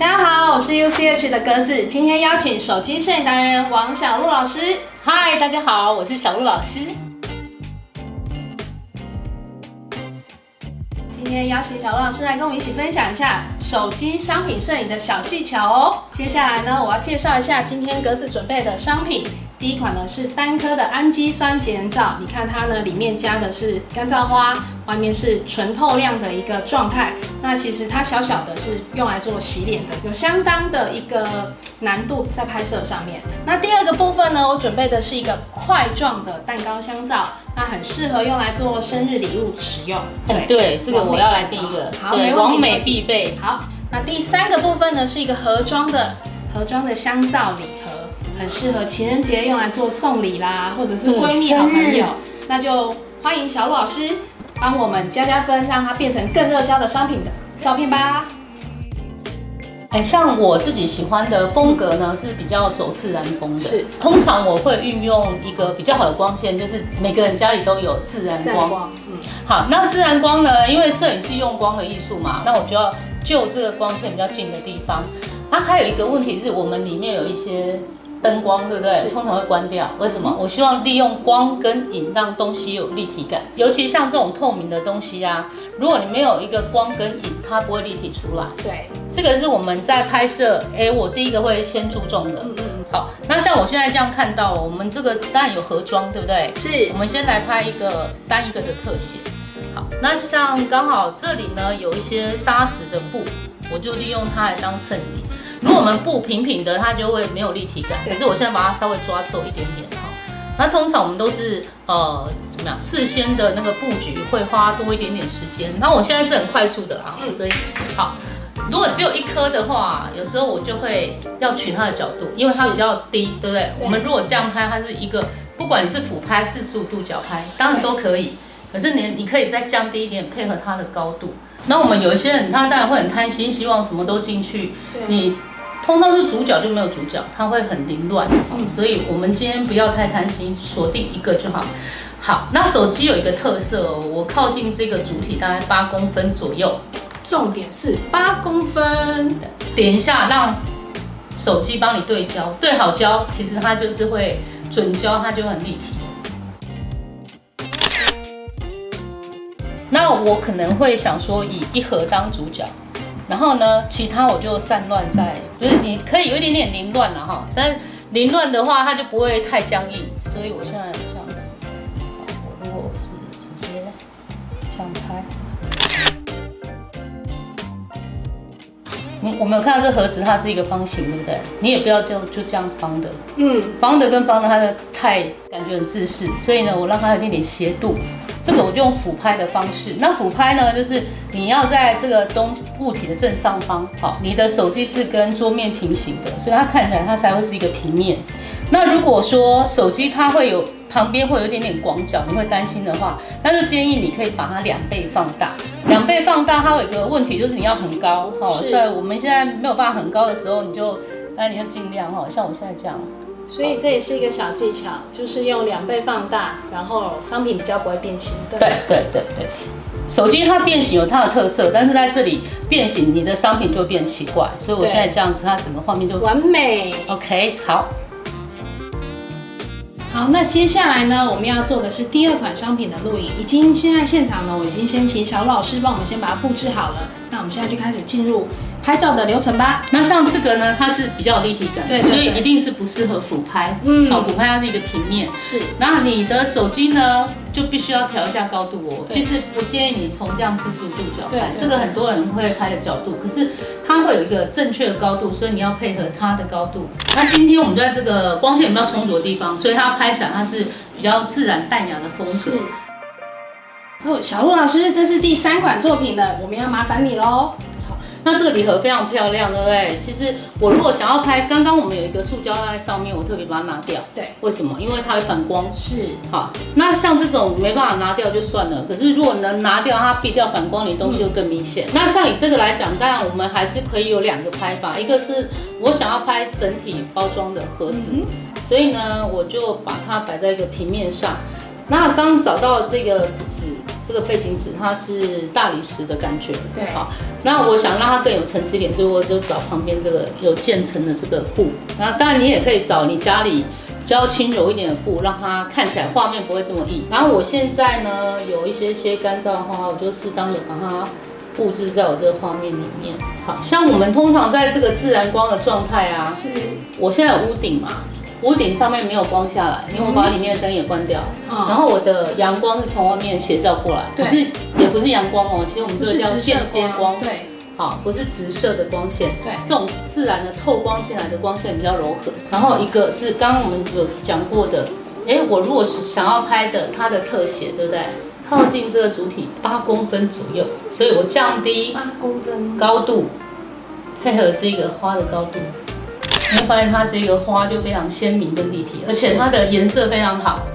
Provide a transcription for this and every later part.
大家好，我是 UCH 的格子，今天邀请手机摄影达人王小璐老师。嗨，大家好，我是小璐老师。今天邀请小璐老师来跟我们一起分享一下手机商品摄影的小技巧哦。接下来呢，我要介绍一下今天格子准备的商品。第一款呢是单颗的氨基酸洁颜皂，你看它呢里面加的是干燥花，外面是纯透亮的一个状态。那其实它小小的是用来做洗脸的，有相当的一个难度在拍摄上面。那第二个部分呢，我准备的是一个块状的蛋糕香皂，那很适合用来做生日礼物使用。对对，这个我要来第一个，好，没问题，美必备。好，那第三个部分呢是一个盒装的盒装的香皂礼盒。很适合情人节用来做送礼啦，或者是闺蜜好朋友，那就欢迎小璐老师帮我们加加分，让它变成更热销的商品的照片吧。哎，像我自己喜欢的风格呢，是比较走自然风的。是，通常我会运用一个比较好的光线，就是每个人家里都有自然光。嗯，好，那自然光呢，因为摄影是用光的艺术嘛，那我就要就这个光线比较近的地方。啊，还有一个问题是我们里面有一些。灯光对不对？通常会关掉，为什么？我希望利用光跟影让东西有立体感，尤其像这种透明的东西啊，如果你没有一个光跟影，它不会立体出来。对，这个是我们在拍摄，哎，我第一个会先注重的。嗯嗯。好，那像我现在这样看到，我们这个当然有盒装，对不对？是。我们先来拍一个单一个的特写。好，那像刚好这里呢有一些沙质的布，我就利用它来当衬底。如果我们不平平的，它就会没有立体感。可是我现在把它稍微抓皱一点点哈。那通常我们都是呃怎么样？事先的那个布局会花多一点点时间。那我现在是很快速的啊，所以好。如果只有一颗的话，有时候我就会要取它的角度，因为它比较低，对不对？我们如果这样拍，它是一个，不管你是俯拍、四十五度角拍，当然都可以。可是你你可以再降低一点，配合它的高度。那我们有一些人，他当然会很贪心，希望什么都进去。你。通常是主角就没有主角，它会很凌乱，所以我们今天不要太贪心，锁定一个就好。好，那手机有一个特色哦，我靠近这个主体大概八公分左右，重点是八公分。点一下，让手机帮你对焦，对好焦，其实它就是会准焦，它就很立体。那我可能会想说，以一盒当主角。然后呢，其他我就散乱在，就是你可以有一点点凌乱了哈，但凌乱的话它就不会太僵硬，所以我现在这样子，我如果是直接这样拍，你我没有看到这盒子，它是一个方形，对不对？你也不要就就这样方的，嗯，方的跟方的它的太感觉很自私，所以呢，我让它有一点点斜度。这个我就用俯拍的方式，那俯拍呢，就是你要在这个东物体的正上方，好，你的手机是跟桌面平行的，所以它看起来它才会是一个平面。那如果说手机它会有旁边会有一点点广角，你会担心的话，那就建议你可以把它两倍放大。两倍放大，它有一个问题就是你要很高，哈，所以我们现在没有办法很高的时候，你就那你就尽量哈，像我现在这样。所以这也是一个小技巧，就是用两倍放大，然后商品比较不会变形。对对对对对，手机它变形有它的特色，但是在这里变形，你的商品就会变奇怪。所以我现在这样子，它整个画面就完美。OK，好。好，那接下来呢，我们要做的是第二款商品的录影。已经现在现场呢，我已经先请小璐老师帮我们先把它布置好了。那我们现在就开始进入。拍照的流程吧。那像这个呢，它是比较有立体感，对，所以一定是不适合俯拍。嗯，好，俯拍它是一个平面。是。那你的手机呢，就必须要调一下高度哦。其实不建议你从这样四十五度角拍，这个很多人会拍的角度，可是它会有一个正确的高度，所以你要配合它的高度。那今天我们就在这个光线比较充足的地方，所以它拍起来它是比较自然淡雅的风格。是。哦，小鹿老师，这是第三款作品了，我们要麻烦你喽。那这个礼盒非常漂亮，对不对？其实我如果想要拍，刚刚我们有一个塑胶在上面，我特别把它拿掉。对，为什么？因为它会反光。是，好。那像这种没办法拿掉就算了，可是如果能拿掉，它避掉反光，你东西就更明显。嗯。那像以这个来讲，当然我们还是可以有两个拍法，一个是我想要拍整体包装的盒子，嗯，所以呢，我就把它摆在一个平面上。那刚找到这个纸。这个背景纸它是大理石的感觉，对，好，那我想让它更有层次一点，所以我就找旁边这个有渐层的这个布。那当然你也可以找你家里比较轻柔一点的布，让它看起来画面不会这么硬。然后我现在呢有一些些干燥的花，我就适当的把它布置在我这个画面里面。好像我们通常在这个自然光的状态啊，是我现在有屋顶嘛。屋顶上面没有光下来，因为我把里面的灯也关掉，嗯、然后我的阳光是从外面斜照过来，可是也不是阳光哦，其实我们这个叫间接光，光，对，好，不是直射的光线，对，这种自然的透光进来的光线比较柔和。然后一个是刚刚我们有讲过的，哎，我如果是想要拍的它的特写，对不对？靠近这个主体八公分左右，所以我降低八公分。高度，配合这个花的高度。你会发现它这个花就非常鲜明跟立体，而且它的颜色非常好，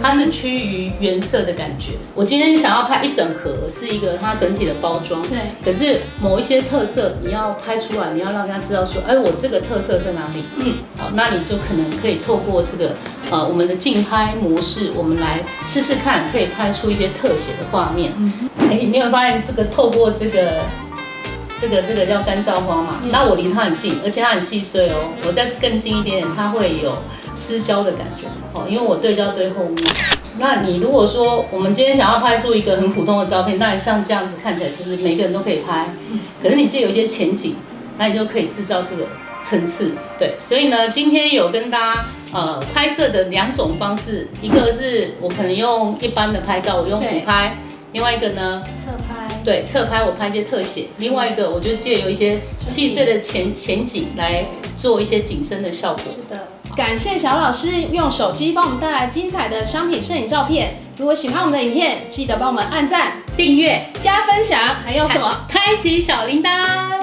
它是趋于原色的感觉。我今天想要拍一整盒，是一个它整体的包装，对。可是某一些特色你要拍出来，你要让大家知道说，哎，我这个特色在哪里？嗯，好，那你就可能可以透过这个呃我们的竞拍模式，我们来试试看，可以拍出一些特写的画面。嗯哎，你有发现这个透过这个。这个这个叫干燥花嘛，嗯、那我离它很近，而且它很细碎哦。我再更近一点点，它会有失焦的感觉哦，因为我对焦对后面。那你如果说我们今天想要拍出一个很普通的照片，那像这样子看起来就是每个人都可以拍，可是你借有一些前景，那你就可以制造这个层次。对，所以呢，今天有跟大家呃拍摄的两种方式，一个是我可能用一般的拍照，我用俯拍，另外一个呢侧拍。对，侧拍我拍一些特写，另外一个我就借由一些细碎的前前景来做一些景深的效果。是的，感谢小老师用手机帮我们带来精彩的商品摄影照片。如果喜欢我们的影片，记得帮我们按赞、订阅、加分享，还有什么？开启小铃铛。